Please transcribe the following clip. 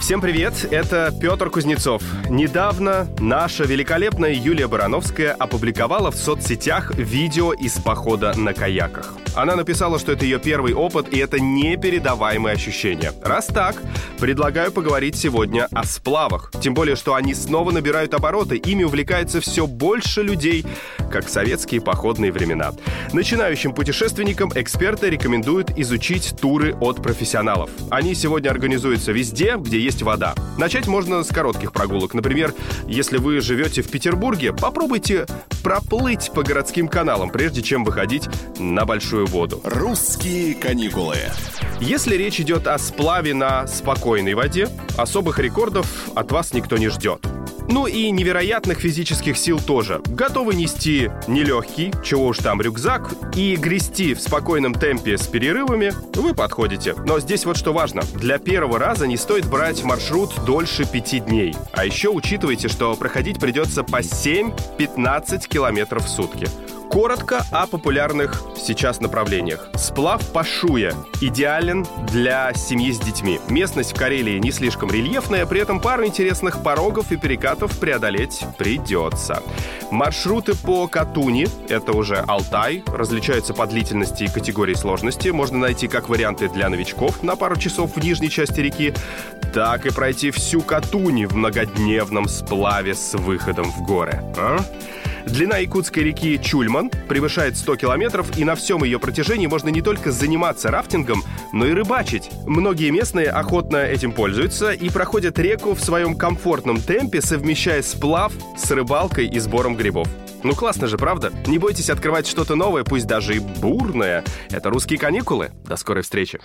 Всем привет, это Петр Кузнецов. Недавно наша великолепная Юлия Барановская опубликовала в соцсетях видео из похода на каяках. Она написала, что это ее первый опыт, и это непередаваемые ощущения. Раз так, предлагаю поговорить сегодня о сплавах. Тем более, что они снова набирают обороты, ими увлекается все больше людей, как в советские походные времена. Начинающим путешественникам эксперты рекомендуют изучить туры от профессионалов. Они сегодня организуются везде, где есть вода. Начать можно с коротких прогулок. Например, если вы живете в Петербурге, попробуйте проплыть по городским каналам, прежде чем выходить на большую воду. «Русские каникулы». Если речь идет о сплаве на спокойной воде, особых рекордов от вас никто не ждет. Ну и невероятных физических сил тоже. Готовы нести нелегкий, чего уж там, рюкзак, и грести в спокойном темпе с перерывами, вы подходите. Но здесь вот что важно. Для первого раза не стоит брать маршрут дольше пяти дней. А еще учитывайте, что проходить придется по 7-15 километров в сутки. Коротко о популярных сейчас направлениях. Сплав Пашуя идеален для семьи с детьми. Местность в Карелии не слишком рельефная, при этом пару интересных порогов и перекатов преодолеть придется. Маршруты по Катуни, это уже Алтай, различаются по длительности и категории сложности. Можно найти как варианты для новичков на пару часов в нижней части реки, так и пройти всю Катуни в многодневном сплаве с выходом в горы. А? Длина якутской реки Чульман превышает 100 километров, и на всем ее протяжении можно не только заниматься рафтингом, но и рыбачить. Многие местные охотно этим пользуются и проходят реку в своем комфортном темпе, совмещая сплав с рыбалкой и сбором грибов. Ну классно же, правда? Не бойтесь открывать что-то новое, пусть даже и бурное. Это «Русские каникулы». До скорой встречи.